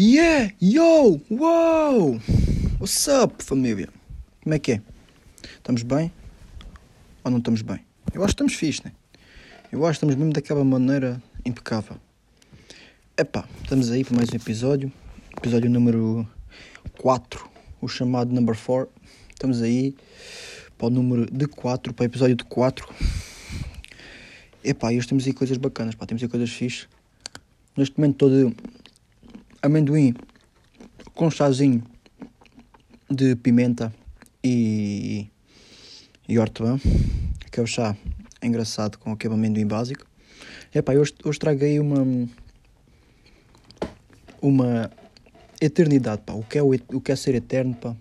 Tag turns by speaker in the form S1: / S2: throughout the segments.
S1: Yeah! Yo! Uou! What's up, família? Como é que é? Estamos bem? Ou não estamos bem? Eu acho que estamos fixe, né? Eu acho que estamos mesmo daquela maneira impecável. Epá, estamos aí para mais um episódio. Episódio número 4, o chamado number 4. Estamos aí para o número de 4, para o episódio de 4. Epá, hoje temos aí coisas bacanas, pá, temos aí coisas fixe. Neste momento todo amendoim com chazinho de pimenta e, e hortelã, que é o chá engraçado com aquele amendoim básico. Epá, hoje, hoje aí uma uma eternidade, pá. O que é, o, o que é ser eterno, pá.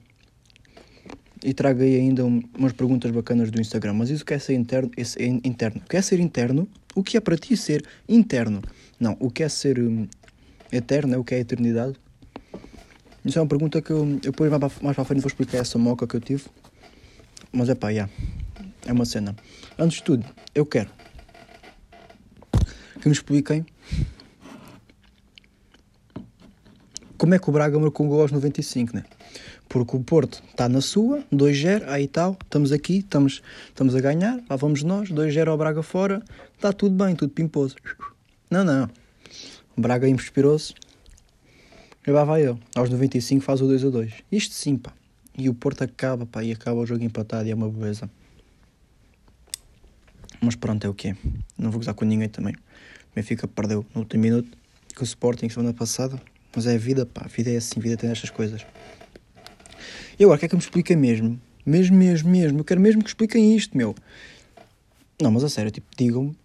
S1: E trago aí ainda um, umas perguntas bacanas do Instagram. Mas isso que é ser interno, esse, interno? O que é ser interno? O que é para ti ser interno? Não, o que é ser um, eterno? É o que é a eternidade? Isso é uma pergunta que eu, eu depois mais para, a frente vou explicar essa moca que eu tive. Mas é pá, yeah, é uma cena. Antes de tudo, eu quero que me expliquem como é que o Braga marcou um gol aos 95, né? Porque o Porto está na sua, 2-0, aí tal, estamos aqui, estamos, estamos a ganhar, lá vamos nós, 2-0 ao Braga fora, está tudo bem, tudo pimposo. Não, não. Braga inspirou-se, e lá vai ele. Aos 95 faz o 2-2. Isto sim, pá. E o Porto acaba, pá, e acaba o jogo empatado e é uma beleza. Mas pronto, é o que é. Não vou gozar com ninguém também. O Benfica perdeu no último minuto com o Sporting semana passada. Mas é a vida, pá. A vida é assim, a vida tem estas coisas. E agora, quer que me expliquem mesmo? Mesmo, mesmo, mesmo. Eu quero mesmo que expliquem isto, meu. Não, mas a sério, tipo, digam-me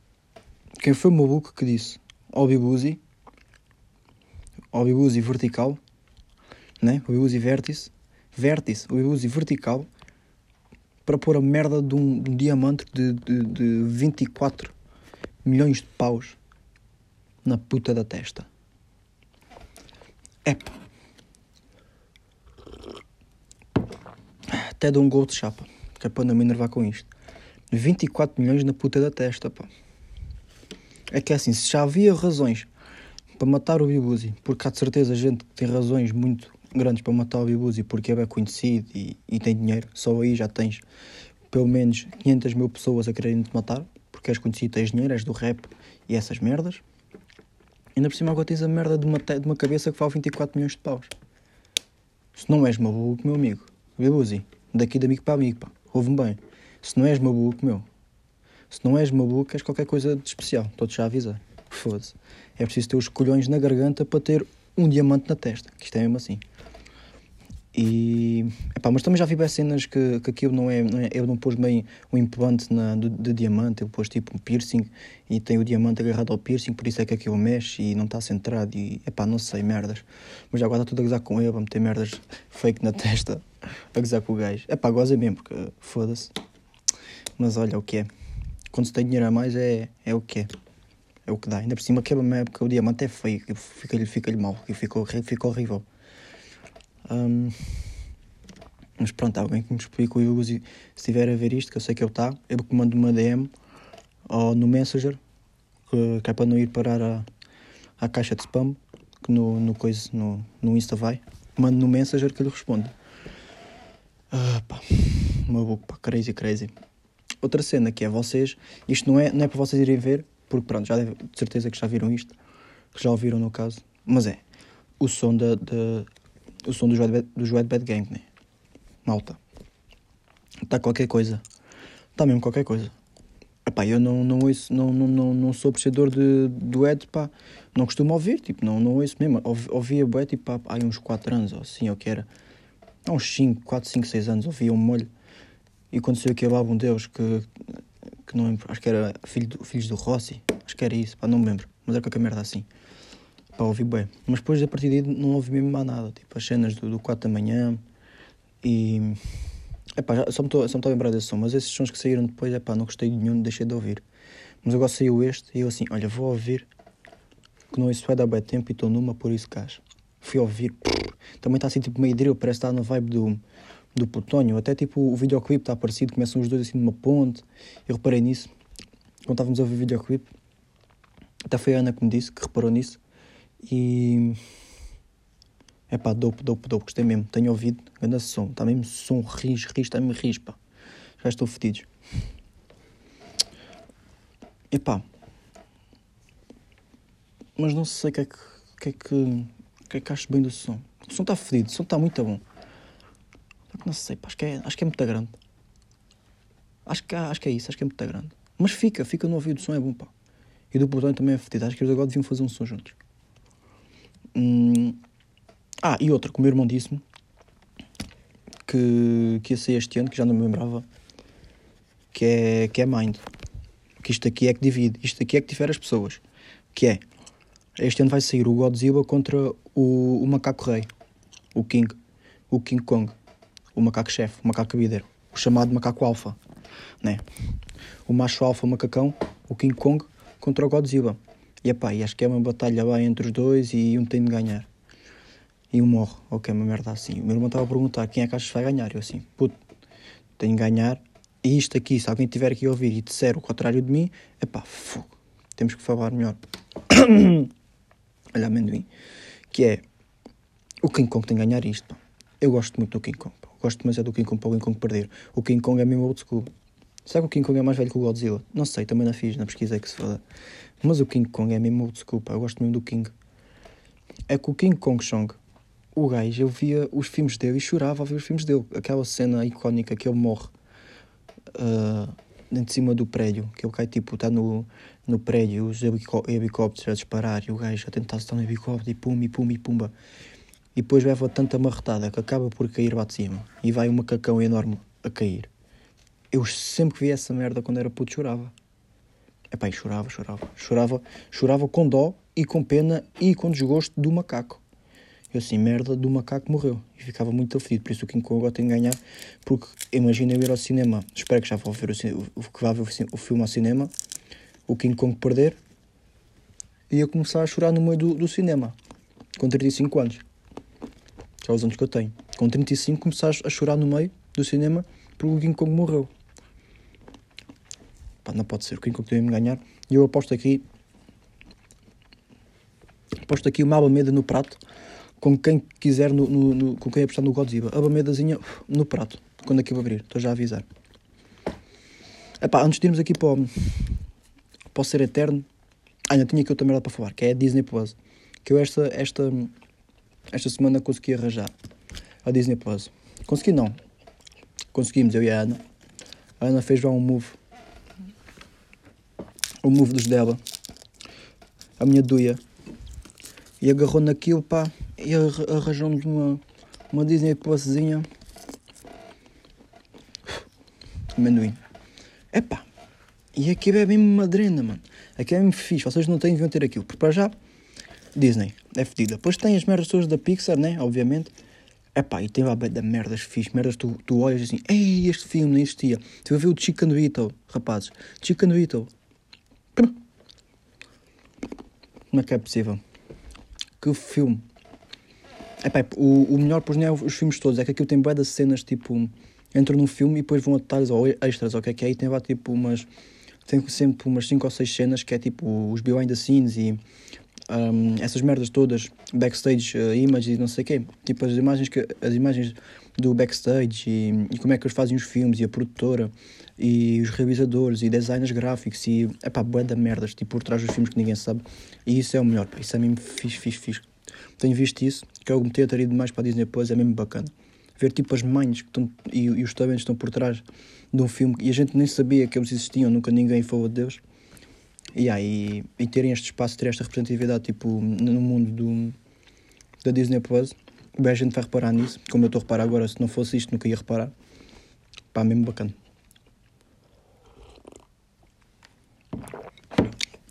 S1: quem foi o maluco que disse ao ao Bibuzi vertical, né? O Bibuzi vértice, vértice, o Bibuzi vertical, para pôr a merda de um, de um diamante de, de, de 24 milhões de paus na puta da testa. É. Até dou um gol de chapa, que é para não me enervar com isto. 24 milhões na puta da testa, pá. É que é assim, se já havia razões para matar o Bibuzi, porque há de certeza gente que tem razões muito grandes para matar o Bibuzi porque é bem conhecido e, e tem dinheiro, só aí já tens pelo menos 500 mil pessoas a quererem te matar, porque és conhecido, tens dinheiro, és do rap e essas merdas. Ainda por cima agora tens a merda de uma, de uma cabeça que vale 24 milhões de paus. Se não és maluco, meu amigo, Bibuzi, daqui de amigo para amigo, pá, ouve-me bem. Se não és maluco, meu, se não és maluco, és qualquer coisa de especial, estou-te já a avisar. Foda-se. É preciso ter os colhões na garganta para ter um diamante na testa, que isto é mesmo assim. E. Epá, mas também já vi cenas que, que aquilo não é, não é. Ele não pôs bem o implante na, de, de diamante, ele pôs tipo um piercing e tem o diamante agarrado ao piercing, por isso é que aquilo mexe e não está centrado. E. Epá, não sei, merdas. Mas já agora está tudo a gozar com ele, a meter merdas fake na testa, a gozar com o gajo. Epá, goza mesmo, porque foda-se. Mas olha o que é. Quando se tem dinheiro a mais é, é o que é. É o que dá. Ainda por cima, que uma época o diamante é feio, fica-lhe fica mal, fica, fica horrível. Um, mas pronto, alguém que me explique o Yuzi, se estiver a ver isto, que eu sei que ele está, eu que mando uma DM ou no Messenger, que, que é para não ir parar a, a caixa de spam, que no, no, coisa, no, no Insta vai. Mando no Messenger que ele responde. Pá, maluco, pá, crazy, crazy. Outra cena que é vocês, isto não é, não é para vocês irem ver, porque pronto, já deve, de certeza que já viram isto, que já ouviram no caso, mas é o som da, da o som do Joed do Joed Bad Gang, né? Malta. Está qualquer coisa. Está mesmo qualquer coisa. Epá, eu não, não ouço, não, não, não, não sou apreciador de, Ed, pá. Não costumo ouvir, tipo, não, não ouço mesmo. Ouvia bué, tipo, há, uns 4 anos, ou assim, ou que era. Há uns 5, 4, 5, 6 anos, ouvia um molho. E quando saiu aquele álbum deles, que, que não acho que era Filho do, Filhos do Rossi, acho que era isso, pá, não me lembro. Mas era qualquer merda assim. Pá, ouvi bem. Mas depois, a partir daí, não ouvi mesmo mais nada. Tipo, as cenas do, do 4 da manhã e... Epá, já, só me estou a lembrar desse som, mas esses sons que saíram depois, epá, não gostei de nenhum, deixei de ouvir. Mas agora saiu este e eu assim, olha, vou ouvir, que não isso vai dar bem tempo e estou numa, por isso caso. Fui ouvir, também está assim tipo meio drill, parece que está na vibe do, do Plutónio, até tipo o videoclipe está parecido, começam os dois assim numa ponte, eu reparei nisso, quando estávamos a ouvir o videoclipe, até foi a Ana que me disse, que reparou nisso, e É pá, dope, dope, dope. Gostei mesmo. Tenho ouvido. Grande som. Está mesmo som. Ris, ris. Está-me ris, pá. Já estou fedidos. E pá. Mas não sei o que é que. Que é que. Que é que acho bem do som. O som está fedido. O som está muito bom. Não sei, pá. Acho que é, acho que é muito grande. Acho que, acho que é isso. Acho que é muito grande. Mas fica, fica no ouvido. O som é bom, pá. E do portão também é fedido. Acho que eles agora deviam fazer um som juntos. Hum. Ah, e outra, que o meu irmão disse-me que, que ia sair este ano, que já não me lembrava, que é, que é Mind. Que isto aqui é que divide, isto aqui é que difere as pessoas. Que é, este ano vai sair o Godzilla contra o, o macaco rei, o King, o King Kong, o macaco-chefe, o macaco cabideiro, o chamado macaco alfa, né? O macho alfa, o macacão, o King Kong contra o Godzilla. E epá, e acho que é uma batalha bem entre os dois e um tem de ganhar e um morre. Ok, uma merda assim. O meu irmão estava a perguntar quem é que achas que vai ganhar. Eu assim, puto, tenho de ganhar. E isto aqui, se alguém tiver aqui a ouvir e disser o contrário de mim, é pá, fogo. Temos que falar melhor. Olha, amendoim. Que é, o King Kong tem de ganhar isto. Pá. Eu gosto muito do King Kong. Gosto é do King Kong para o King Kong perder. O King Kong é mesmo old school. Será que o King Kong é mais velho que o Godzilla? Não sei, também não fiz, não pesquisei que se foda. Mas o King Kong é mesmo old school, pá. Eu gosto mesmo do King. É que o King Kong Chong o gajo, eu via os filmes dele e chorava a ver os filmes dele. Aquela cena icónica que ele morre uh, de cima do prédio, que ele cai tipo, está no, no prédio, os helicópteros a disparar e o gajo a tentar estar no helicóptero e pum, e pum, e pumba. E depois leva tanta marretada que acaba por cair lá de cima e vai um macacão enorme a cair. Eu sempre vi essa merda quando era puto, chorava. Epá, e chorava, chorava. Chorava, chorava com dó e com pena e com desgosto do macaco. Eu assim, merda, do macaco morreu. E ficava muito aflito. Por isso o King Kong agora tem de ganhar. Porque imagina eu ir ao cinema. Espero que já vá ver o, que vá ver o filme ao cinema. O King Kong perder. E eu começar a chorar no meio do, do cinema. Com 35 anos. Já os anos que eu tenho. Com 35 começar a chorar no meio do cinema porque o King Kong morreu. Pá, não pode ser. O King Kong tem de ganhar. E eu aposto aqui. Aposto aqui uma abameda no prato com quem quiser, no, no, no, com quem apostar no Godzilla. A bamedazinha no prato, quando aqui abrir. Estou já a avisar. Epá, antes de irmos aqui para o, para o Ser Eterno, ainda tinha aqui outra merda para falar, que é a Disney Plus. Que eu esta, esta, esta semana consegui arranjar. A Disney Plus. Consegui não. Conseguimos, eu e a Ana. A Ana fez já um move. O move dos dela. A minha duia. E agarrou naquilo, pá e arranjamos uma, uma Disney Pluszinha. Amendoim. Epá, e aqui é mesmo madrena, mano. Aqui é mesmo fixe. Vocês não têm, deviam ter aquilo. Porque para já, Disney é fedida. Depois tem as merdas todas da Pixar, né? Obviamente. Epá, e tem lá da merdas fixe. Merdas tu, tu olhas assim, ei, este filme não existia. Tu a ver o Chicken Little, rapazes. Chicken Little. Como é que é possível? Que filme Epá, o, o melhor, pois não é os filmes todos, é que aquilo tem bué de cenas, tipo, entram num filme e depois vão a detalhes ou extras, ou o que é que é, e tem lá, tipo, umas, tem sempre umas 5 ou 6 cenas que é, tipo, os behind the scenes e um, essas merdas todas, backstage uh, images e não sei o quê, tipo, as imagens, que, as imagens do backstage e, e, como é que eles fazem os filmes e a produtora e os realizadores e designers gráficos e, epá, bué de merdas, tipo, por trás dos filmes que ninguém sabe, e isso é o melhor, pá, isso é mesmo fixe, fixe, fixe tenho visto isso, que é algo ter ido mais para a Disney Plus, é mesmo bacana. Ver tipo as mães que estão, e, e os talentos estão por trás de um filme e a gente nem sabia que eles existiam, nunca ninguém falou de Deus. E, aí, e terem este espaço, ter esta representatividade tipo, no mundo do, da Disney Plus, bem, a gente vai reparar nisso, como eu estou a reparar agora, se não fosse isto nunca ia reparar. Pá, mesmo bacana.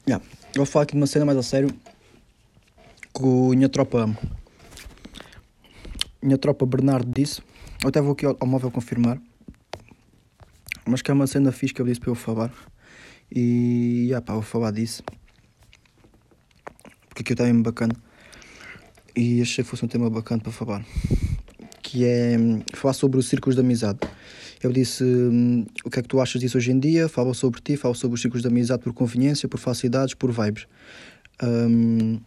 S1: Yeah. Eu vou falar aqui de uma cena mais a sério que o minha tropa minha tropa Bernardo disse eu até vou aqui ao, ao móvel confirmar mas que é uma cena fixe que ele disse para eu falar e ah, pá, vou falar disso porque aqui está mesmo bacana e achei que fosse um tema bacana para falar que é hum, falar sobre os círculos de amizade eu disse hum, o que é que tu achas disso hoje em dia fala sobre ti, fala sobre os círculos de amizade por conveniência, por facilidades, por vibes hum,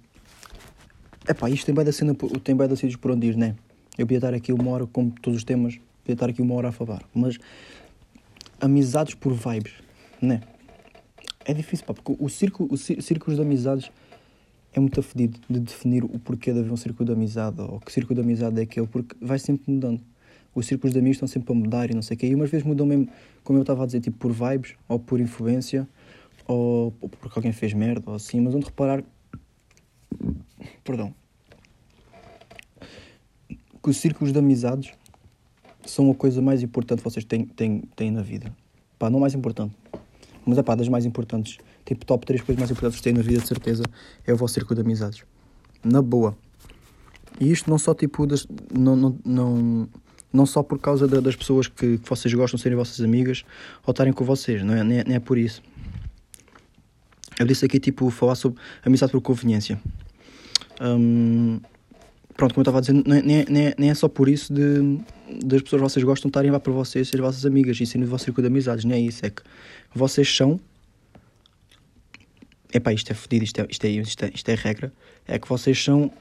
S1: Epá, isto tem bem da cena, tem bem da sítios por onde ir, né? Eu podia estar aqui uma hora, como todos os temas, podia estar aqui uma hora a falar. Mas amizades por vibes, né? É difícil, pá, porque o círculo, o círculos de amizades é muito afedido de definir o porquê de haver um círculo de amizade ou que círculo de amizade é aquele, porque vai sempre mudando. Os círculos de amigos estão sempre a mudar e não sei o quê. E umas vezes mudam mesmo, como eu estava a dizer, tipo por vibes ou por influência ou, ou porque alguém fez merda ou assim. Mas onde reparar. Perdão. Que os círculos de amizades são a coisa mais importante que vocês têm, têm, têm na vida. Pá, não mais importante. Mas é pá, das mais importantes tipo, top 3 coisas mais importantes que têm na vida, de certeza, é o vosso círculo de amizades. Na boa. E isto não só, tipo, das, não, não, não, não só por causa da, das pessoas que, que, vocês gostam de serem vossas amigas ou estarem com vocês, não é? Nem, é, nem é por isso. Eu disse aqui, tipo, falar sobre amizade por conveniência. Um, pronto, como eu estava a dizer, nem, nem, nem é só por isso de, das pessoas que vocês gostam estarem lá para vocês, serem vossas amigas e serem o vosso círculo de amizades, nem é isso, é que vocês são epá, isto é fodido, isto é, isto, é, isto, é, isto é regra, é que vocês são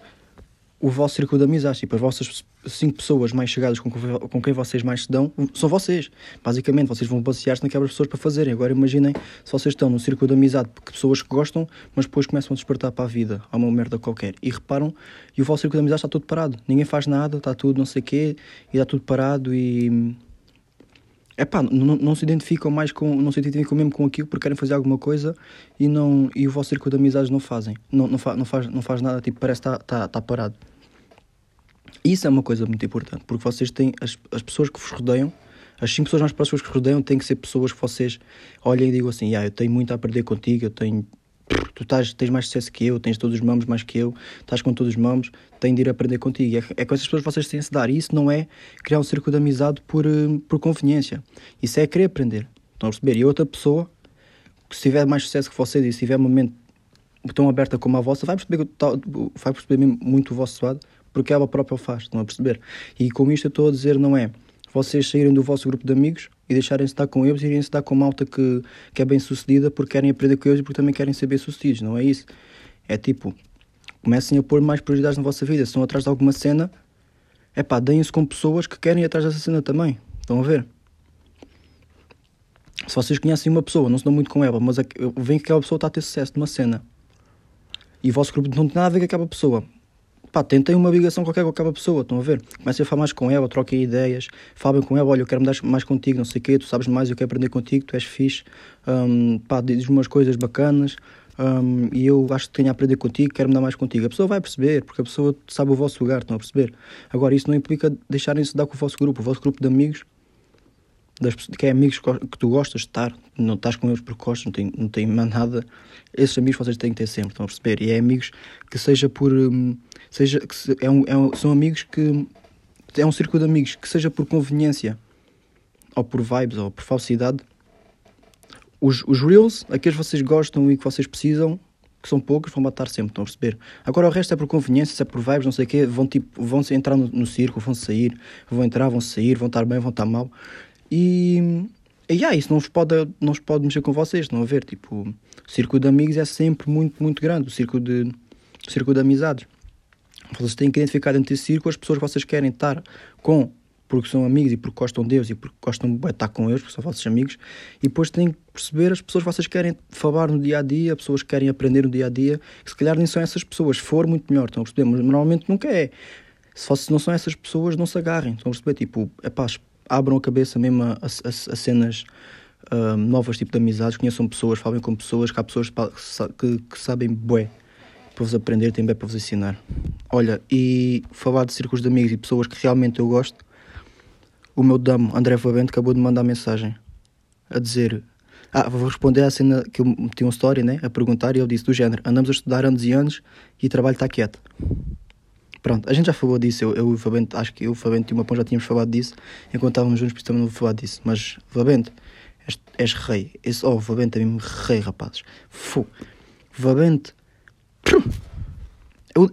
S1: o vosso círculo de amizades, tipo, as vossas cinco pessoas mais chegadas com, com quem vocês mais se dão são vocês. Basicamente, vocês vão basear-se naquelas pessoas para fazerem. Agora imaginem se vocês estão num círculo de amizade de pessoas que gostam, mas depois começam a despertar para a vida, a uma merda qualquer. E reparam, e o vosso círculo de amizade está tudo parado. Ninguém faz nada, está tudo não sei o quê, e está tudo parado e é pá, não, não, se identificam mais com, não se identificam mesmo com aquilo porque querem fazer alguma coisa e, não, e o vosso círculo de amizades não fazem, não, não, fa, não, faz, não faz nada, tipo, parece que está tá, tá parado. Isso é uma coisa muito importante, porque vocês têm, as, as pessoas que vos rodeiam, as cinco pessoas mais próximas que vos rodeiam têm que ser pessoas que vocês olhem e digam assim, ah, eu tenho muito a aprender contigo, eu tenho tu estás, tens mais sucesso que eu, tens todos os mamos mais que eu, estás com todos os mamos, tenho de ir aprender contigo. É, é com essas pessoas que vocês têm de se dar. E isso não é criar um círculo de amizade por, eh, por conveniência. Isso é querer aprender. Estão a perceber? E outra pessoa, se tiver mais sucesso que vocês e se tiver uma mente tão aberta como a vossa, vai perceber, vai perceber muito o vosso lado, porque ela própria o faz. Estão a perceber? E com isto eu estou a dizer, não é vocês saírem do vosso grupo de amigos e deixarem-se estar com eles e irem-se estar com malta que, que é bem sucedida porque querem aprender com eles e porque também querem ser bem sucedidos, não é isso? É tipo, comecem a pôr mais prioridades na vossa vida. Se estão atrás de alguma cena, é pá, deem-se com pessoas que querem ir atrás dessa cena também. Estão a ver? Se vocês conhecem uma pessoa, não se dão muito com ela, mas veem que aquela pessoa está a ter sucesso numa cena e o vosso grupo não tem nada a ver com aquela pessoa, pá, tentem uma ligação qualquer com aquela pessoa, estão a ver? Comecem a falar mais com ela, troquem ideias, falem com ela, olha, eu quero mudar mais contigo, não sei o quê, tu sabes mais, eu quero aprender contigo, tu és fixe, um, pá, diz umas coisas bacanas, um, e eu acho que tenho a aprender contigo, quero mudar mais contigo. A pessoa vai perceber, porque a pessoa sabe o vosso lugar, estão a perceber? Agora, isso não implica deixarem-se dar com o vosso grupo, o vosso grupo de amigos, das, que é amigos que tu gostas de estar, não estás com eles porque gostas, não tem, não tem mais nada, esses amigos vocês têm que ter sempre, estão a perceber? E é amigos que seja por. Um, seja que se, é um, é um, são amigos que. É um círculo de amigos que seja por conveniência, ou por vibes, ou por falsidade. Os, os reels, aqueles que vocês gostam e que vocês precisam, que são poucos, vão matar sempre, estão a perceber? Agora o resto é por conveniência, é por vibes, não sei o quê, vão, tipo, vão entrar no, no círculo, vão sair, vão entrar, vão sair, vão estar bem, vão estar mal. E, e yeah, isso não vos, pode, não vos pode mexer com vocês, estão a ver? Tipo, o círculo de amigos é sempre muito, muito grande, o círculo de, o círculo de amizades. Vocês têm que identificar dentro desse círculo as pessoas que vocês querem estar com porque são amigos e porque gostam de Deus e porque gostam de estar com eles, porque são vossos amigos, e depois têm que perceber as pessoas que vocês querem falar no dia a dia, pessoas que querem aprender no dia a dia, que se calhar nem são essas pessoas, se for muito melhor, estão a perceber? Mas normalmente nunca é. Se não são essas pessoas, não se agarrem, estão a perceber? Tipo, é pá, abram a cabeça mesmo a, a, a cenas uh, novas, tipo de amizades, conheçam pessoas, falem com pessoas, que há pessoas que, que sabem bué para vos aprender, tem bem para vos ensinar. Olha, e falar de círculos de amigos e pessoas que realmente eu gosto, o meu damo, André Fabento, acabou de mandar mensagem a dizer. Ah, vou responder à cena que eu meti uma história, né? A perguntar e ele disse do género: andamos a estudar anos e anos e o trabalho está quieto. Pronto, a gente já falou disso, eu, eu o Fabento, acho que eu o Fabento e o Mapão já tínhamos falado disso enquanto estávamos juntos, por isso também não vou falar disso. Mas, Fabento, és, és rei. Esse, oh, Fabento é mesmo rei, rapazes. Fu. Fabento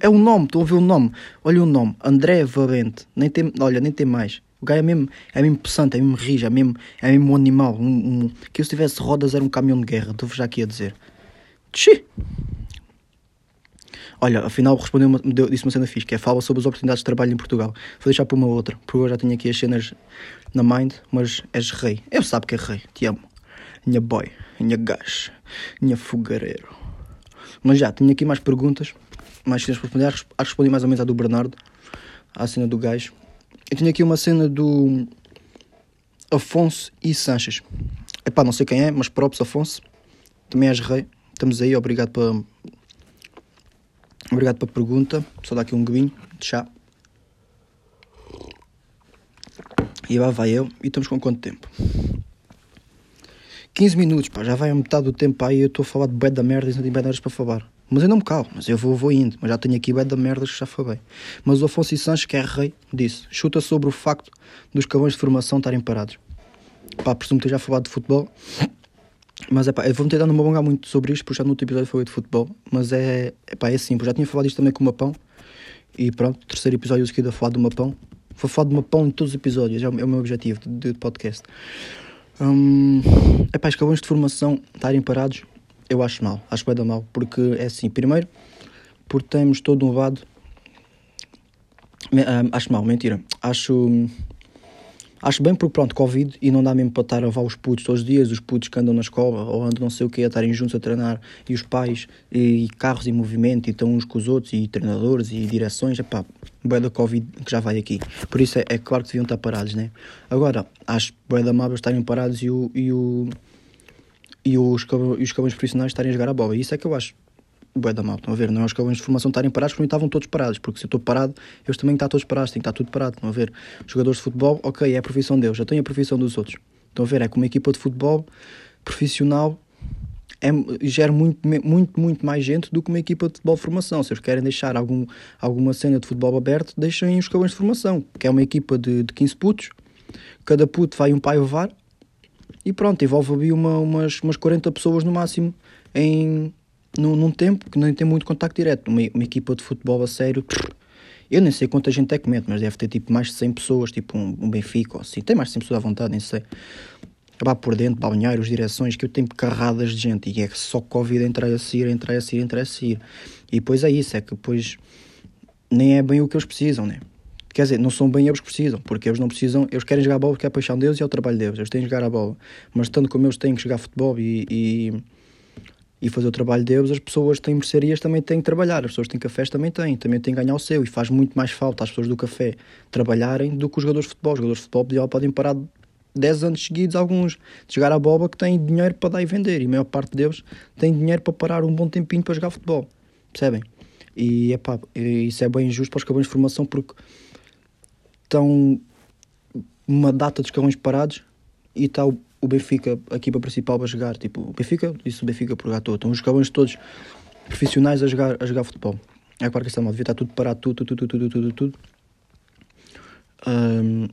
S1: é o nome, estão a ver o nome. Olha o nome, André Valente. Nem tem, olha, nem tem mais. O gajo é mesmo, é mesmo possante, é mesmo rijo, é mesmo, é mesmo um animal. Um, um, que se tivesse rodas era um caminhão de guerra, estou-vos já aqui a dizer. Tchi! Olha, afinal respondeu uma, deu, disse uma cena fixe, que é fala sobre as oportunidades de trabalho em Portugal. Vou deixar para uma outra, porque eu já tenho aqui as cenas na mind, mas és rei. Eu sabe que é rei, te amo. Minha boy, minha gajo, minha fogareiro. Mas já, tenho aqui mais perguntas, mais cenas para responder. Acho respondi mais ou menos à do Bernardo, à cena do gajo. Eu tenho aqui uma cena do Afonso e Sanches. Epá, não sei quem é, mas props Afonso. Também és rei. Estamos aí, obrigado para Obrigado pela pergunta. Só dar aqui um gobinho de chá. E lá vai eu. E estamos com quanto tempo? 15 minutos, pá. Já vai a metade do tempo aí. Eu estou a falar de bed da merda e não tenho bed para falar. Mas eu não me calo. Mas eu vou, vou indo. Mas já tenho aqui bed da merda que já falei. Mas o Afonso Sanches, que é rei, disse: chuta sobre o facto dos cabões de formação estarem parados. Pá, presumo ter já falado de futebol. Mas é pá, eu vou-me tentar não me alongar muito sobre isto, porque já no outro episódio falei de futebol. Mas é, é pá, é simples. Já tinha falado isto também com o Mapão. E pronto, terceiro episódio seguido a falar do Mapão. Vou falar do Mapão em todos os episódios, é o, é o meu objetivo de, de podcast. Hum, é pá, os cabões de formação estarem parados, eu acho mal. Acho que vai dar mal. Porque é assim, primeiro, porque temos todo um lado. Hum, acho mal, mentira. Acho Acho bem porque, pronto, Covid e não dá mesmo para estar a levar os putos todos os dias, os putos que andam na escola ou andam não sei o que, a estarem juntos a treinar, e os pais, e carros em movimento, e estão uns com os outros, e treinadores, e direções, é pá, boé da Covid que já vai aqui. Por isso é, é, claro que deviam estar parados, né? Agora, acho boé da Mabra estarem parados e, o, e, o, e os, e os profissionais estarem a jogar a bola. Isso é que eu acho bué da mal, estão a ver? Não é os cabões de formação estarem parados porque estavam todos parados, porque se eu estou parado, eles também estão todos parados, tem que estar tudo parado, estão a ver? Os jogadores de futebol, ok, é a profissão deles, já tenho a profissão dos outros. Estão a ver? É como uma equipa de futebol profissional é, gera muito, muito, muito mais gente do que uma equipa de futebol de formação. Se eles querem deixar algum, alguma cena de futebol aberto, deixem os cabões de formação, que é uma equipa de, de 15 putos, cada puto vai um pai levar e pronto, envolve ali uma, umas, umas 40 pessoas no máximo em, num, num tempo que nem tem muito contacto direto. Uma, uma equipa de futebol a sério, eu nem sei quanta gente é que mete, mas deve ter tipo mais de 100 pessoas, tipo um, um Benfica ou assim. Tem mais de 100 pessoas à vontade, nem sei. Acabar por dentro, balneários, direções, que eu tenho carradas de gente e é só Covid entrar a sair, entrar a sair, entrar a sair. E depois é isso, é que depois nem é bem o que eles precisam, né? Quer dizer, não são bem eles que precisam, porque eles não precisam, eles querem jogar bola porque é a paixão deles e é o trabalho deles, eles têm que jogar a bola. Mas tanto como eles têm que jogar futebol e, e e fazer o trabalho deles, as pessoas que têm mercearias também têm que trabalhar, as pessoas que têm cafés também têm, também têm que ganhar o seu, e faz muito mais falta às pessoas do café trabalharem do que os jogadores de futebol. Os jogadores de futebol podem parar 10 anos seguidos, alguns, de jogar a bola que têm dinheiro para dar e vender, e a maior parte deles tem dinheiro para parar um bom tempinho para jogar futebol, percebem? E epá, isso é bem injusto para os cabões de formação porque estão uma data de escalões parados e está o o Benfica, a equipa principal, vai jogar. Tipo, o Benfica, isso o Benfica por gato. Estão os cabões todos profissionais a jogar, a jogar futebol. É claro que está mal, devia estar tudo parado, tudo, tudo, tudo, tudo, tudo. tudo. Um,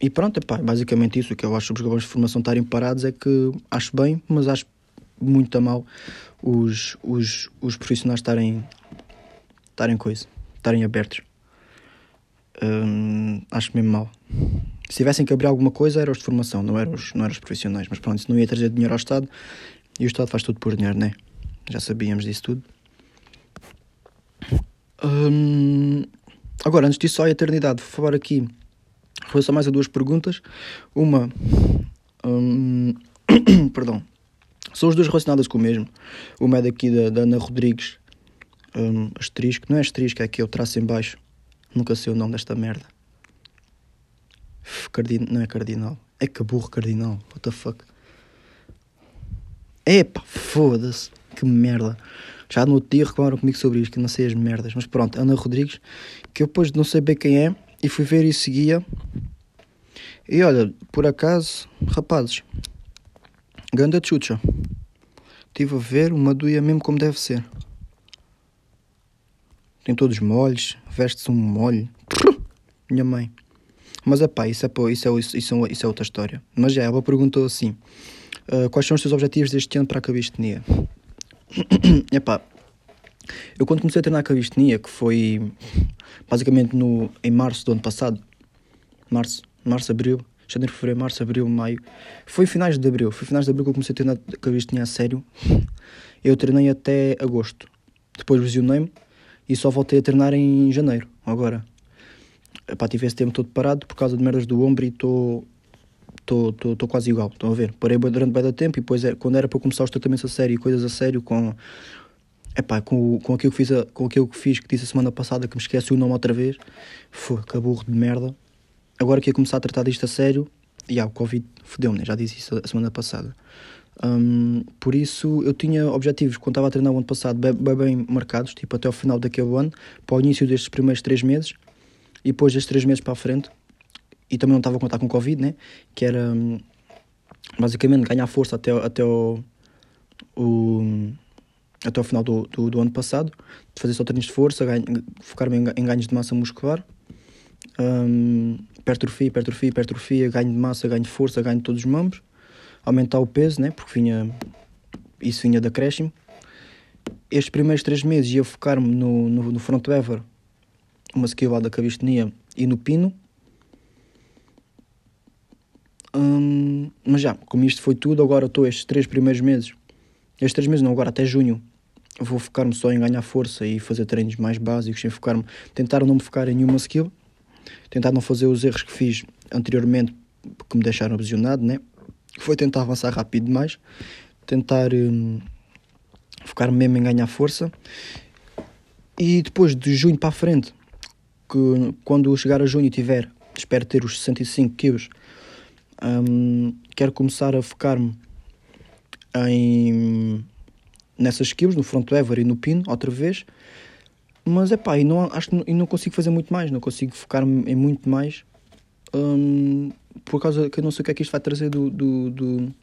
S1: e pronto, epá, basicamente isso. O que eu acho os cabões de formação estarem parados é que acho bem, mas acho muito a mal os, os, os profissionais estarem, estarem coisa, estarem abertos. Um, acho mesmo mal. Se tivessem que abrir alguma coisa, eram os de formação, não eram os, não eram os profissionais. Mas pronto, isso não ia trazer dinheiro ao Estado e o Estado faz tudo por dinheiro, né? Já sabíamos disso tudo. Hum, agora, antes disso, só a eternidade. Vou falar aqui. Vou só mais a duas perguntas. Uma. Hum, perdão. São as duas relacionadas com o mesmo. Uma é daqui da, da Ana Rodrigues. Um, asterisco. Não é asterisco, é aqui eu traço em baixo. Nunca sei o nome desta merda. Cardin... Não é cardinal. É que burro cardinal. What the fuck? Epá, foda-se. Que merda. Já no outro dia reclamaram comigo sobre isto, que não sei as merdas. Mas pronto, Ana Rodrigues, que eu depois não sei bem quem é, e fui ver e seguia. E olha, por acaso, rapazes, ganda chucha. Estive a ver uma duia mesmo como deve ser. Tem todos molhos, veste-se um molho. Minha mãe. Mas é pá, isso é, isso, é, isso, é, isso é outra história. Mas já, ela perguntou assim: uh, quais são os teus objetivos deste ano para a cabistenia? é pá, eu quando comecei a treinar a cabistenia, que foi basicamente no, em março do ano passado, março, março, abril, janeiro, fevereiro, março, abril, maio, foi finais de abril, foi finais de abril que eu comecei a treinar a cabistenia a sério. Eu treinei até agosto. Depois lesionei-me e só voltei a treinar em janeiro, agora. Epá, tive esse tempo todo parado por causa de merdas do ombro e estou quase igual, estão a ver? Parei durante bem da tempo e depois, é, quando era para começar os tratamentos a sério e coisas a sério, com, epá, com, com, aquilo que fiz com aquilo que fiz, que disse a semana passada, que me esqueci o nome outra vez, foi, que burro de merda. Agora que ia começar a tratar disto a sério, e yeah, o Covid fodeu-me, né? já disse isso a semana passada. Um, por isso, eu tinha objetivos, quando estava a treinar o ano passado, bem, bem, bem marcados, tipo até ao final daquele ano, para o início destes primeiros três meses, e depois destes três meses para a frente, e também não estava a contar com Covid, né? Que era hum, basicamente ganhar força até, até, o, o, até o final do, do, do, ano passado, de fazer só treinos de força, focar-me em, em, ganhos de massa muscular, um, hipertrofia, hipertrofia, hipertrofia, ganho de massa, ganho de força, ganho de todos os membros, aumentar o peso, né? Porque vinha, isso vinha da acréscimo. Estes primeiros três meses ia focar-me no, no, no front lever, uma skill lá da calistenia e no pino, Hum, mas já, como isto foi tudo, agora estou estes três primeiros meses, estes três meses não, agora até junho, vou focar-me só em ganhar força e fazer treinos mais básicos, sem focar-me, tentar não me focar em nenhuma skill, tentar não fazer os erros que fiz anteriormente que me deixaram aprisionado, né? Foi tentar avançar rápido demais, tentar hum, focar-me mesmo em ganhar força. E depois de junho para a frente, que quando chegar a junho e tiver, espero ter os 65 quilos um, quero começar a focar-me em nessas skills, no front lever e no pino, outra vez. Mas é pá, e não, acho que não consigo fazer muito mais, não consigo focar-me em muito mais um, por causa que eu não sei o que é que isto vai trazer do, do, do,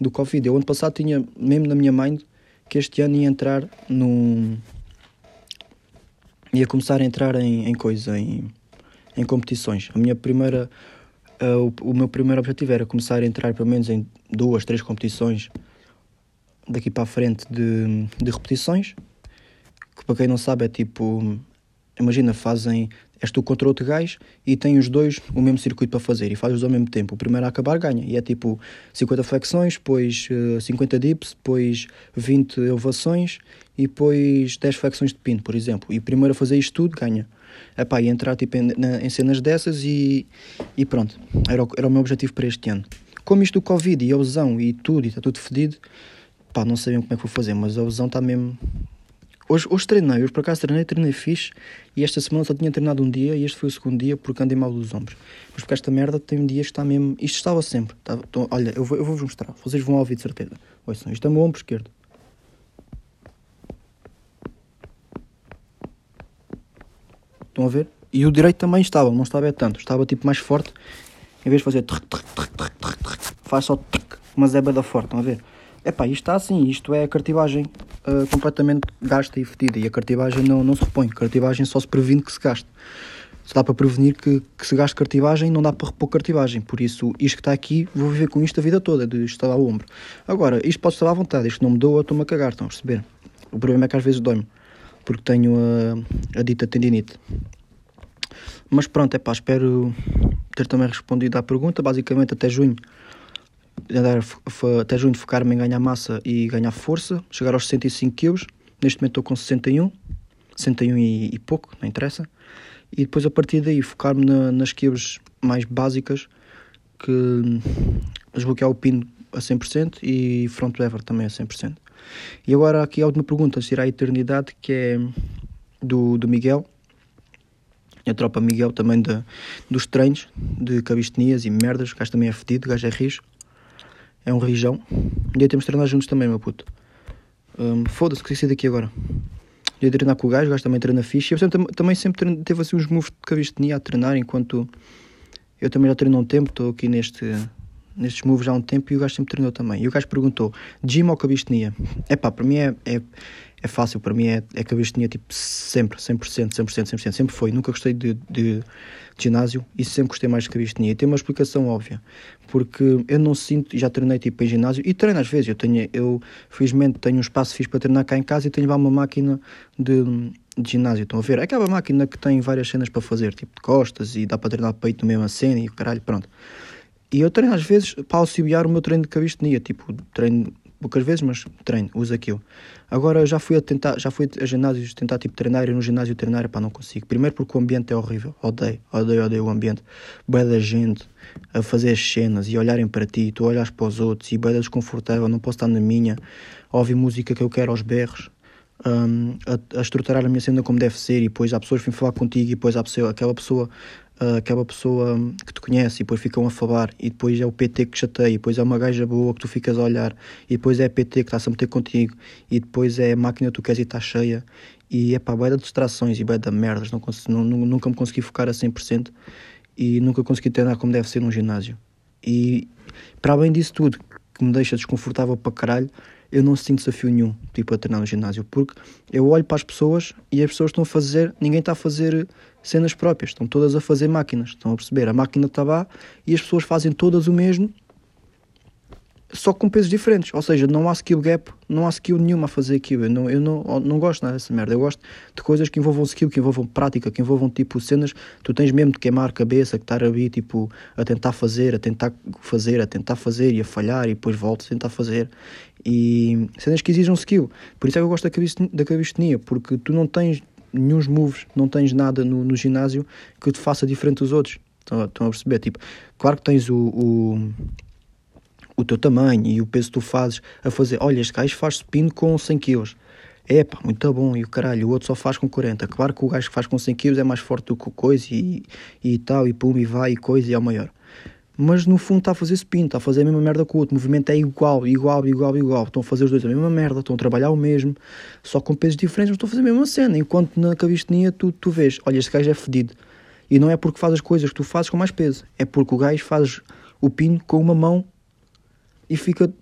S1: do Covid. Eu ano passado tinha mesmo na minha mind que este ano ia entrar num. Ia começar a entrar em, em em, em competições. A minha primeira uh, o, o, meu primeiro objetivo era começar a entrar pelo menos em duas, três competições daqui para a frente de, de repetições. Que para quem não sabe é tipo. Imagina, fazem. És tu contra outro gajo e tem os dois o mesmo circuito para fazer e fazes ao mesmo tempo. O primeiro a acabar ganha. E é tipo 50 flexões, depois uh, 50 dips, depois 20 elevações e depois 10 flexões de pino, por exemplo. E o primeiro a fazer isto tudo ganha epá, e entrar tipo, em, na, em cenas dessas e, e pronto. Era o, era o meu objetivo para este ano. Como isto do Covid e a lesão e tudo, e está tudo fedido, pá, não sabem como é que vou fazer, mas a lesão está mesmo. Hoje, hoje treinei, hoje por acaso treinei, treinei fixe e esta semana só tinha treinado um dia e este foi o segundo dia porque andei mal dos ombros. Mas porque esta merda tem um dia que está mesmo. Isto estava sempre. Então, olha, eu vou, eu vou vos mostrar, vocês vão ouvir de certeza. Ouçam, isto é o meu ombro esquerdo. Estão a ver? E o direito também estava, não estava é tanto, estava tipo mais forte. Em vez de fazer faz só trrr, uma zeba da forte, estão a ver? Epá, isto está assim, isto é cartilagem uh, completamente gasta e fedida. E a cartilagem não, não se repõe, a cartilagem só se previne que se gaste. Se dá para prevenir que, que se gaste cartilagem, não dá para repor cartilagem. Por isso, isto que está aqui, vou viver com isto a vida toda, de estar ao ombro. Agora, isto pode estar à vontade, isto não me doa, estou-me a cagar, estão a perceber? O problema é que às vezes dói-me, porque tenho a, a dita tendinite. Mas pronto, é pá, espero ter também respondido à pergunta. Basicamente, até junho, até junho focar-me em ganhar massa e ganhar força, chegar aos 65 kg. Neste momento estou com 61, 61 e, e pouco, não interessa. E depois a partir daí focar-me na, nas quilos mais básicas, que desbloquear o pino a 100% e front lever também a 100%. E agora aqui a última pergunta, se irá a eternidade, que é do, do Miguel a tropa Miguel também de, dos treinos de cabistenias e merdas. O gajo também é fedido, o gajo é rijo. É um rijão. Um dia temos de treinar juntos também, meu puto. Um, Foda-se, que sair daqui agora. Um dia treinar com o gajo, o gajo também treina fixe. Eu sempre, também sempre teve assim uns moves de cabistenia a treinar, enquanto eu também já treino há um tempo, estou aqui neste, nestes moves há um tempo e o gajo sempre treinou também. E o gajo perguntou: gym ou cabistenia? É pá, para mim é, é, é fácil, para mim é, é cabistinha tipo sempre, 100%, 100%, 100%, sempre foi. Nunca gostei de, de, de ginásio e sempre gostei mais de cabistinha. E tem uma explicação óbvia, porque eu não sinto, já treinei tipo em ginásio e treino às vezes. Eu, tenho, eu felizmente tenho um espaço fixe para treinar cá em casa e tenho lá uma máquina de, de ginásio. Estão a ver? Aquela máquina que tem várias cenas para fazer, tipo de costas e dá para treinar peito no mesmo cena e o caralho, pronto. E eu treino às vezes para auxiliar o meu treino de cabistenia, tipo treino poucas vezes, mas treino, uso aquilo. Agora já fui a tentar, já fui a ginásios tentar tipo treinar e no ginásio treinar, pá, não consigo. Primeiro porque o ambiente é horrível, odeio, odeio, odeio o ambiente. Boa da gente a fazer as cenas e olharem para ti, tu olhas para os outros e boa desconfortável, não posso estar na minha, a ouvir música que eu quero aos berros. Um, a, a, estruturar a minha cena como deve ser e depois há pessoas que vêm falar contigo e depois há pessoa, aquela pessoa uh, aquela pessoa que te conhece e depois ficam a falar e depois é o PT que chateia e depois é uma gaja boa que tu ficas a olhar e depois é a PT que está-se a meter contigo e depois é a máquina que tu queres e está cheia e é pá, vai de distrações e vai de merdas, não, não, nunca me consegui focar a 100% e nunca consegui treinar como deve ser num ginásio. E para além disso tudo que me deixa desconfortável para caralho eu não sinto desafio nenhum, tipo, a treinar no ginásio, porque eu olho para as pessoas e as pessoas estão a fazer, ninguém está a fazer cenas próprias, estão todas a fazer máquinas, estão a perceber? A máquina está lá e as pessoas fazem todas o mesmo, só com pesos diferentes, ou seja, não há skill gap, não há skill nenhuma a fazer aquilo. Eu não, eu não, não gosto nada dessa merda. Eu gosto de coisas que envolvam skill, que envolvam prática, que envolvam tipo cenas. Tu tens mesmo de queimar a cabeça, que estar ali tipo a tentar fazer, a tentar fazer, a tentar fazer e a falhar e depois voltas a tentar fazer. E cenas que exigem skill. Por isso é que eu gosto da calistenia, porque tu não tens nenhum moves, não tens nada no, no ginásio que te faça diferente dos outros. Estão, estão a perceber? Tipo, claro que tens o, o, o, teu tamanho e o peso que tu fazes a fazer. Olha, este gajo faz supino com 100 kg. É pá, muito bom. E o caralho, o outro só faz com 40. Claro que o gajo que faz com 100 kg é mais forte do que o coisa e, e tal, e pum, e vai, e coisa, e é o maior mas no fundo está a fazer spin, está a fazer a mesma merda que o outro. O movimento é igual, igual, igual, igual. Estão a fazer os dois a mesma merda, estão a trabalhar o mesmo, só com pesos diferentes, mas estão a fazer a mesma cena. Enquanto na calistenia tu, tu vês, olha, este gajo é fedido. E não é porque faz as coisas que tu fazes com mais peso, é porque o gajo faz o pino com uma mão e fica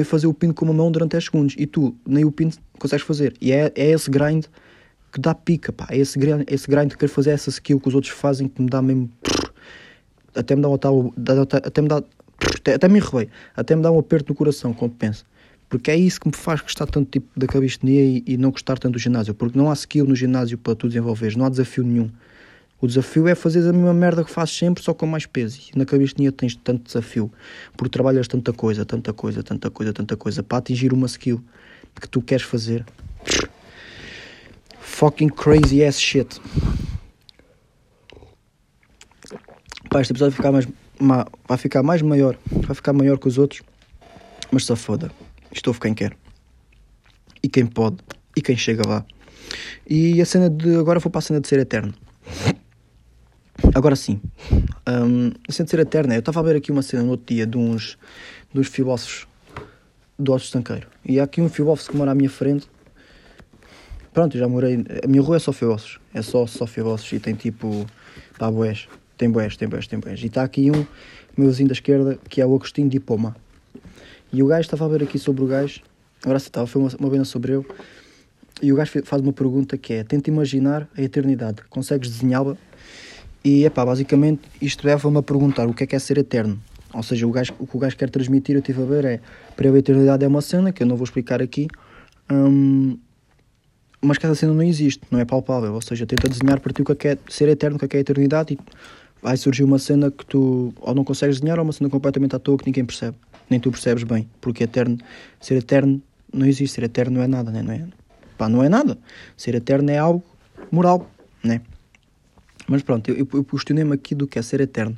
S1: a fazer o pino com uma mão durante 10 segundos. E tu nem o pino consegues fazer. E é, é esse grind que dá pica, pá. É esse grind, esse grind que quer fazer essa skill que os outros fazem que me dá mesmo até me dá um até me dá, até, até me enrolei, até me dá um aperto no coração quando penso. Porque é isso que me faz gostar tanto tipo da calistenia e, e, não gostar tanto do ginásio. Porque não há skill no ginásio para tu desenvolveres, não há desafio nenhum. O desafio é fazer a mesma merda que fazes sempre, só com mais peso. E na calistenia tens tanto desafio, porque trabalhas tanta coisa, tanta coisa, tanta coisa, tanta coisa, para atingir uma skill que tu queres fazer. Fucking crazy ass shit. Pá, este episódio vai ficar mais, vai ficar mais maior, vai ficar maior que os outros, mas só foda. Estou quem quer. E quem pode. E quem chega lá. E a cena de. Agora vou para a cena de ser eterno. Agora sim. Um, de ser eterno é. Eu estava a ver aqui uma cena no outro dia de uns, uns filósofos do Osso Estanqueiro. E há aqui um filósofo que mora à minha frente. Pronto, eu já morei. A minha rua é só filósofos. É só, só filósofos e tem tipo. Pá, boés. Tem boés, tem boés, tem boés. E está aqui um, meu vizinho da esquerda, que é o Agostinho de Ipoma. E o gajo estava a ver aqui sobre o gajo, agora se estava, foi uma, uma sobre eu, e o gajo faz uma pergunta que é: tenta imaginar a eternidade, consegues desenhá-la? E pá, basicamente isto leva-me a perguntar o que é que é ser eterno. Ou seja, o, gajo, o que o gajo quer transmitir, eu estive a ver, é para ele a eternidade é uma cena que eu não vou explicar aqui, hum, mas que essa cena não existe, não é palpável. Ou seja, tenta desenhar para ti o que é, é ser eterno, o que é, que é a eternidade e vai surgir uma cena que tu ou não consegues desenhar ou uma cena completamente à toa que ninguém percebe. Nem tu percebes bem. Porque eterno, ser eterno não existe. Ser eterno não é nada, né? não é? Pá, não é nada. Ser eterno é algo moral, né? Mas pronto, eu, eu questionei-me aqui do que é ser eterno.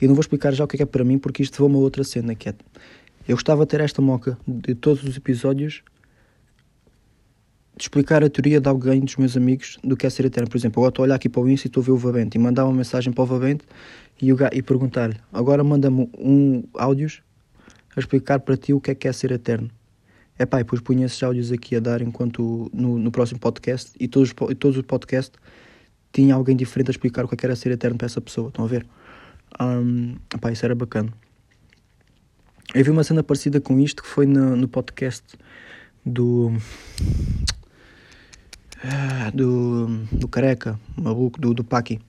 S1: E não vou explicar já o que é, que é para mim, porque isto levou uma outra cena que é. Eu gostava de ter esta moca de todos os episódios de explicar a teoria de alguém dos meus amigos do que é ser eterno. Por exemplo, eu estou a olhar aqui para o Insta e estou a ver o Vavente e mandar uma mensagem para o Vavente e, e perguntar-lhe, agora manda-me um áudios a explicar para ti o que é que é ser eterno. É pá, e depois punha esses áudios aqui a dar enquanto no, no próximo podcast e todos, e todos os podcasts tinha alguém diferente a explicar o que, é era ser eterno para essa pessoa. Estão a ver? Um, epá, isso era bacana. Eu vi uma cena parecida com isto que foi no, no podcast do ah, do, do Careca, maluco, do, do Paki.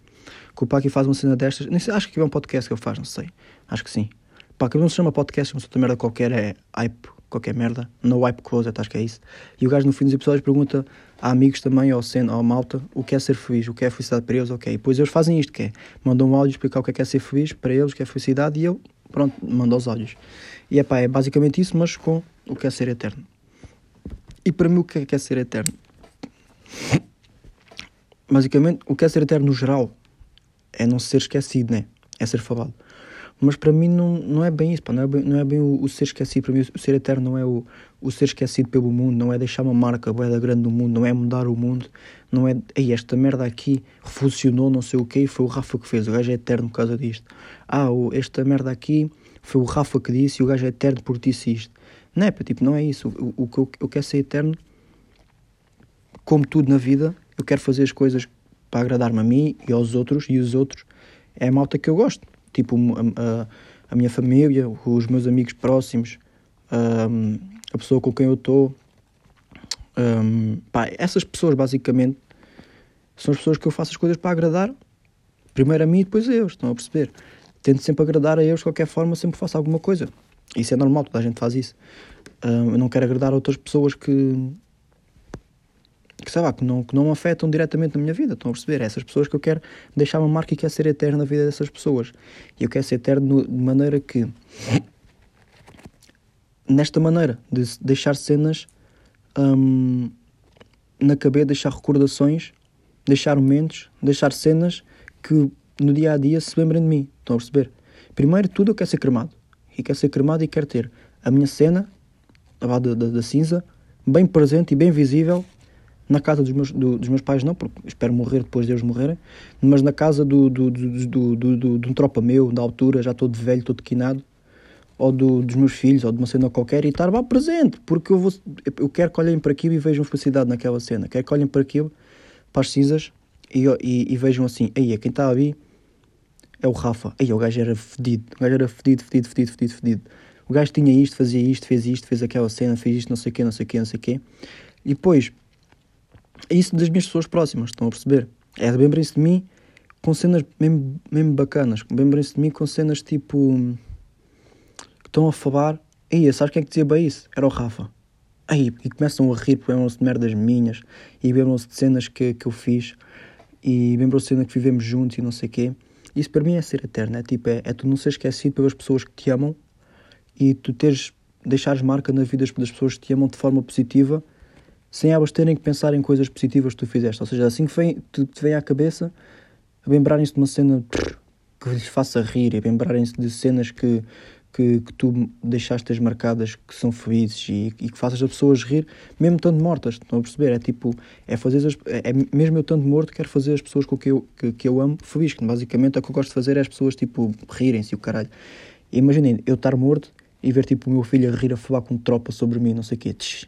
S1: Que o Paki faz uma cena destas. Sei, acho que é um podcast que ele faz, não sei. Acho que sim. Pá, que não se chama podcast, uma outra merda qualquer, é hype, qualquer merda. No hype closet, acho que é isso. E o gajo no fim dos episódios pergunta a amigos também, ao cena, ao malta, o que é ser feliz, o que é felicidade para eles, ok. E depois eles fazem isto, que é, mandam um áudio explicar o que é, que é ser feliz para eles, o que é felicidade, e eu, pronto, mando os áudios. E é pá, é basicamente isso, mas com o que é ser eterno. E para mim, o que é, que é ser eterno? Basicamente, o que é ser eterno no geral é não ser esquecido, né? É ser falado. Mas para mim não, não é bem isso, pá. Não, é bem, não é bem o, o ser esquecido. Para mim, o ser eterno não é o, o ser esquecido pelo mundo, não é deixar uma marca boeda grande no mundo, não é mudar o mundo, não é. Ei, esta merda aqui revolucionou não sei o quê e foi o Rafa que fez. O gajo é eterno por causa disto. Ah, esta merda aqui foi o Rafa que disse e o gajo é eterno por disse isto. Não é, tipo, não é isso. O que eu, eu quero ser eterno, como tudo na vida, eu quero fazer as coisas para agradar-me a mim e aos outros, e os outros é a malta que eu gosto. Tipo, a, a, a minha família, os meus amigos próximos, um, a pessoa com quem eu estou. Um, pá, essas pessoas, basicamente, são as pessoas que eu faço as coisas para agradar. Primeiro a mim e depois a eles, estão a perceber? Tento sempre agradar a eles de qualquer forma, sempre faço alguma coisa. Isso é normal, toda a gente faz isso. Um, eu não quero agradar a outras pessoas que, que, sei lá, que, não, que não afetam diretamente na minha vida. Estão a perceber? É essas pessoas que eu quero deixar uma marca e quero ser eterno na vida dessas pessoas. E eu quero ser eterno de maneira que. Nesta maneira, de deixar cenas hum, na cabeça, deixar recordações, deixar momentos, deixar cenas que no dia a dia se lembrem de mim. Estão a perceber? Primeiro tudo eu quero ser cremado. E quero ser cremado e quero ter a minha cena, a da, da, da cinza, bem presente e bem visível na casa dos meus, do, dos meus pais não, porque espero morrer depois deles morrerem, mas na casa do, do, do, do, do, de um tropa meu, da altura, já todo velho, todo quinado, ou do, dos meus filhos, ou de uma cena qualquer, e estar lá presente, porque eu, vou, eu quero que olhem para aquilo e vejam felicidade naquela cena, quero que olhem para aquilo, para as cinzas, e, e, e vejam assim, aí quem está ali é o Rafa, aí o gajo era fedido, o gajo era fedido, fedido, fedido, fedido, fedido. O gajo tinha isto, fazia isto, fez isto, fez aquela cena, fez isto, não sei o quê, não sei o quê, não sei o quê. E depois, é isso das minhas pessoas próximas, estão a perceber? É lembrem-se de mim com cenas mesmo, mesmo bacanas, lembrem-se de mim com cenas tipo estão a falar. Aí, sabes quem é que dizia bem isso? Era o Rafa. Aí, e começam a rir, lembram-se de merdas minhas e lembram-se de cenas que, que eu fiz e lembram-se de cenas que vivemos juntos e não sei o quê. Isso para mim é ser eterno, é tipo, é, é tu não ser esquecido pelas pessoas que te amam e tu teres, deixares marca na vida das pessoas que te amam de forma positiva sem elas terem que pensar em coisas positivas que tu fizeste. Ou seja, assim que vem, te, te vem à cabeça, lembrarem-se de uma cena que lhes faça rir e lembrarem-se de cenas que, que, que, tu deixaste as marcadas que são felizes e, e, que faças as pessoas rir, mesmo estando mortas. Estão a perceber? É tipo, é fazer as, é, mesmo eu estando morto, quero fazer as pessoas com que eu, que, que eu amo feliz. Que basicamente é o que eu gosto de fazer é as pessoas tipo rirem-se o caralho. Imaginem, eu estar morto e ver tipo o meu filho a rir a falar com tropa sobre mim, não sei o quê. Tch,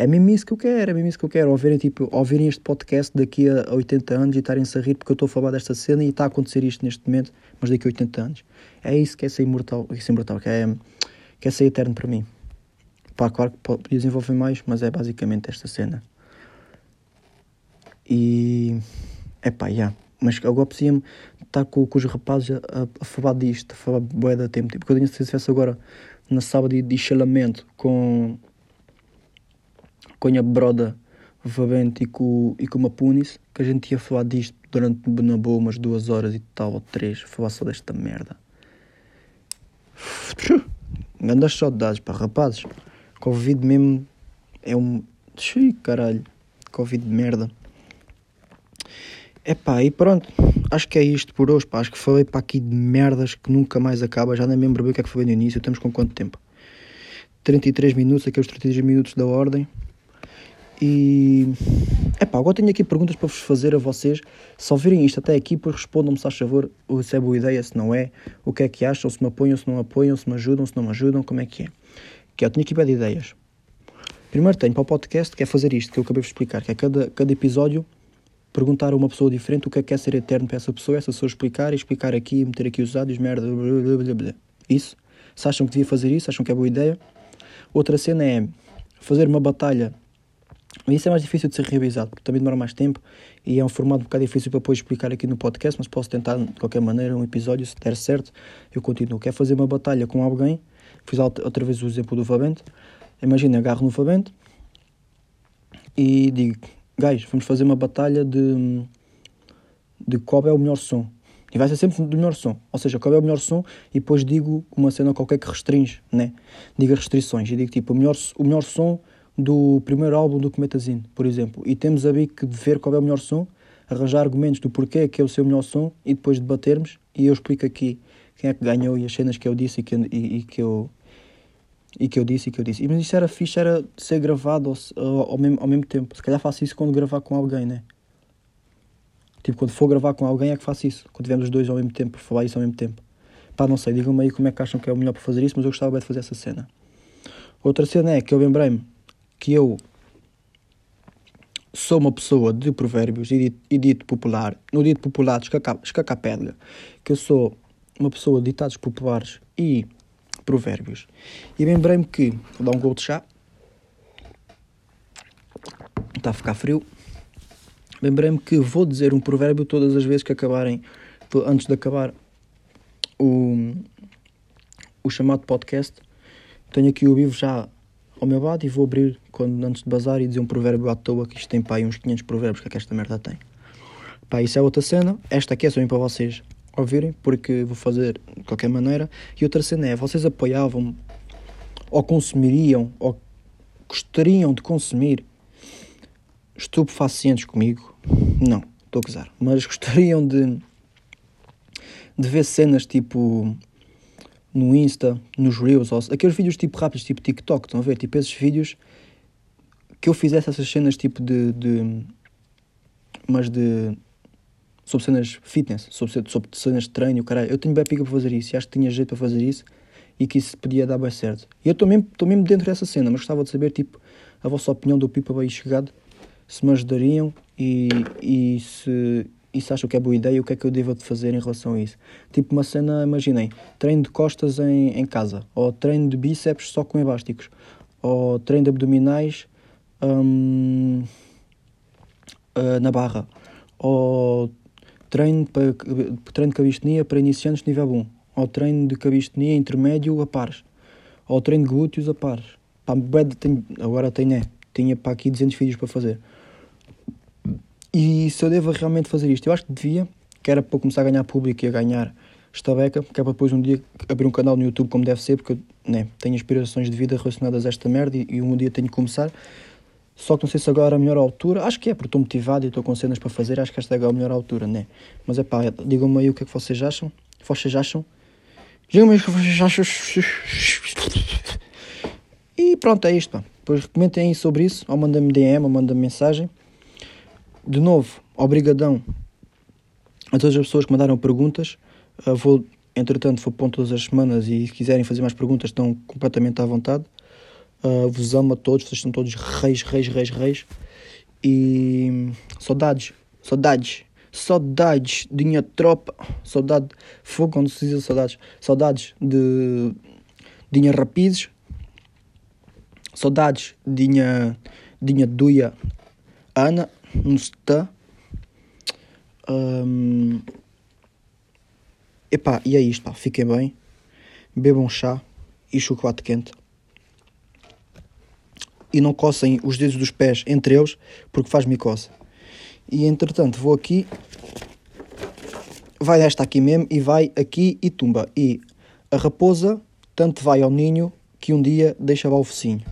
S1: é mesmo isso que eu quero, é mesmo isso que eu quero. Ouvirem, tipo, ouvirem este podcast daqui a 80 anos e estarem-se a rir porque eu estou a falar desta cena e está a acontecer isto neste momento, mas daqui a 80 anos. É isso que é ser imortal, que é ser, imortal, que é, que é ser eterno para mim. Pá, claro que podia desenvolver mais, mas é basicamente esta cena. E. É pá, já. Yeah. Mas agora apetecia-me estar com, com os rapazes a, a, falar disto, a falar bué da tempo. Tipo, porque eu tinha se estivesse agora na sábado de, de com a broda Vavente e com, e com uma Punis, que a gente ia falar disto durante na boa umas duas horas e tal, ou três, falar só desta merda. Grandes saudades, para rapazes. Covid mesmo é um. Xii, caralho. Covid de merda. Epá, e pronto. Acho que é isto por hoje, pá. Acho que falei para aqui de merdas que nunca mais acaba. Já nem lembro bem o que é que foi no início. Temos com quanto tempo? 33 minutos, aqui os 33 minutos da ordem. E. Epá, agora tenho aqui perguntas para vos fazer a vocês. Se ouvirem isto até aqui, depois respondam-me, se faz favor, se é boa ideia, se não é, o que é que acham, se me apoiam, se não apoiam, se me ajudam, se não me ajudam, como é que é. Que eu tenho aqui de ideias. Primeiro tenho para o podcast, que é fazer isto, que eu acabei de explicar, que é cada, cada episódio perguntar a uma pessoa diferente o que é que é ser eterno para essa pessoa, essa pessoa explicar e explicar aqui, meter aqui os áudios, merda, blá, blá, blá, Isso. Se acham que devia fazer isso, acham que é boa ideia. Outra cena é fazer uma batalha isso é mais difícil de ser realizado, porque também demora mais tempo e é um formato um bocado difícil para depois explicar aqui no podcast, mas posso tentar de qualquer maneira um episódio, se der certo, eu continuo. Quer fazer uma batalha com alguém, fiz outra vez o exemplo do Fabente, imagina, agarro no Fabente e digo, guys, vamos fazer uma batalha de, de qual é o melhor som. E vai ser sempre do melhor som. Ou seja, qual é o melhor som e depois digo uma cena qualquer que restringe, né? Diga restrições. E digo tipo, o melhor, o melhor som do primeiro álbum do Cometazine, por exemplo. E temos a que ver qual é o melhor som, arranjar argumentos do porquê que é o seu melhor som e depois debatermos. E eu explico aqui quem é que ganhou e as cenas que eu disse e que, e, e que eu e que eu disse e que eu disse. Mas isso era fixe, era ser gravado ao, ao, ao, mesmo, ao mesmo tempo. Se calhar faço isso quando gravar com alguém, né? Tipo, quando for gravar com alguém é que faço isso. Quando tivermos os dois ao mesmo tempo, falar isso ao mesmo tempo. Pá, não sei, digam-me aí como é que acham que é o melhor para fazer isso, mas eu gostava bem de fazer essa cena. Outra cena é que eu lembrei-me que eu sou uma pessoa de provérbios e dito, e dito popular, no dito popular escacapédega, que eu sou uma pessoa de ditados populares e provérbios. E lembrei-me que, vou dar um gol de chá, está a ficar frio, lembrei-me que vou dizer um provérbio todas as vezes que acabarem, antes de acabar o, o chamado podcast. Tenho aqui o vivo já ao meu lado e vou abrir quando, antes de bazar e dizer um provérbio à toa, que isto tem pá, uns 500 provérbios que, é que esta merda tem. Pá, isso é outra cena. Esta aqui é só para vocês ouvirem, porque vou fazer de qualquer maneira. E outra cena é, vocês apoiavam ou consumiriam ou gostariam de consumir estupefacientes comigo? Não, estou a gozar. Mas gostariam de, de ver cenas tipo no Insta, nos Reels, ou, aqueles vídeos tipo rápidos, tipo TikTok, estão a ver? Tipo esses vídeos que eu fizesse essas cenas tipo de. de mas de. sobre cenas fitness, sobre, sobre cenas de treino, caralho. Eu tenho bem pica para fazer isso e acho que tinha jeito para fazer isso e que isso podia dar bem certo. E eu estou mesmo, mesmo dentro dessa cena, mas gostava de saber tipo a vossa opinião do Pipa bem chegado, se me ajudariam e, e se e se acham que é boa ideia, o que é que eu devo de fazer em relação a isso? Tipo uma cena, imaginem, treino de costas em, em casa, ou treino de bíceps só com elásticos, ou treino de abdominais hum, uh, na barra, ou treino, para, treino de cabistenia para iniciantes nível 1, ou treino de cabistenia intermédio a pares, ou treino de glúteos a pares. Pá, agora tenho, é, tinha para aqui 200 vídeos para fazer. E se eu devo realmente fazer isto? Eu acho que devia, que era para começar a ganhar público e a ganhar esta beca, que é para depois um dia abrir um canal no YouTube como deve ser, porque eu né, tenho aspirações de vida relacionadas a esta merda e, e um dia tenho que começar. Só que não sei se agora é a melhor altura. Acho que é, porque estou motivado e estou com cenas para fazer. Acho que esta é a melhor altura, né? Mas é pá, digam-me aí o que é que vocês acham. Vocês acham? Digam-me o que vocês acham. E pronto, é isto, pá. Depois comentem aí sobre isso, ou mandem-me DM, ou mandem-me mensagem de novo, obrigadão a todas as pessoas que mandaram perguntas. Uh, vou, entretanto, vou pôr todas as semanas e se quiserem fazer mais perguntas estão completamente à vontade. Uh, vos amo a todos, vocês são todos reis, reis, reis, reis. E saudades, saudades, saudades de minha tropa, saudade, fogo quando se diz saudades, saudades de, de minha rapizes, saudades de minha, de minha duia Ana, está. Um, epá, e é isto, pá. Fiquem bem. Bebam chá e chocolate quente. E não coçem os dedos dos pés entre eles, porque faz-me coça. E entretanto, vou aqui. Vai esta aqui mesmo e vai aqui e tumba. E a raposa tanto vai ao ninho que um dia deixa o focinho.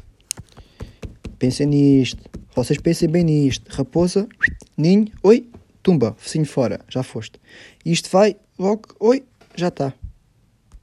S1: Pensem nisto. Vocês pensem bem nisto. Raposa, ninho, oi, tumba, focinho fora, já foste. Isto vai, logo, oi, já está.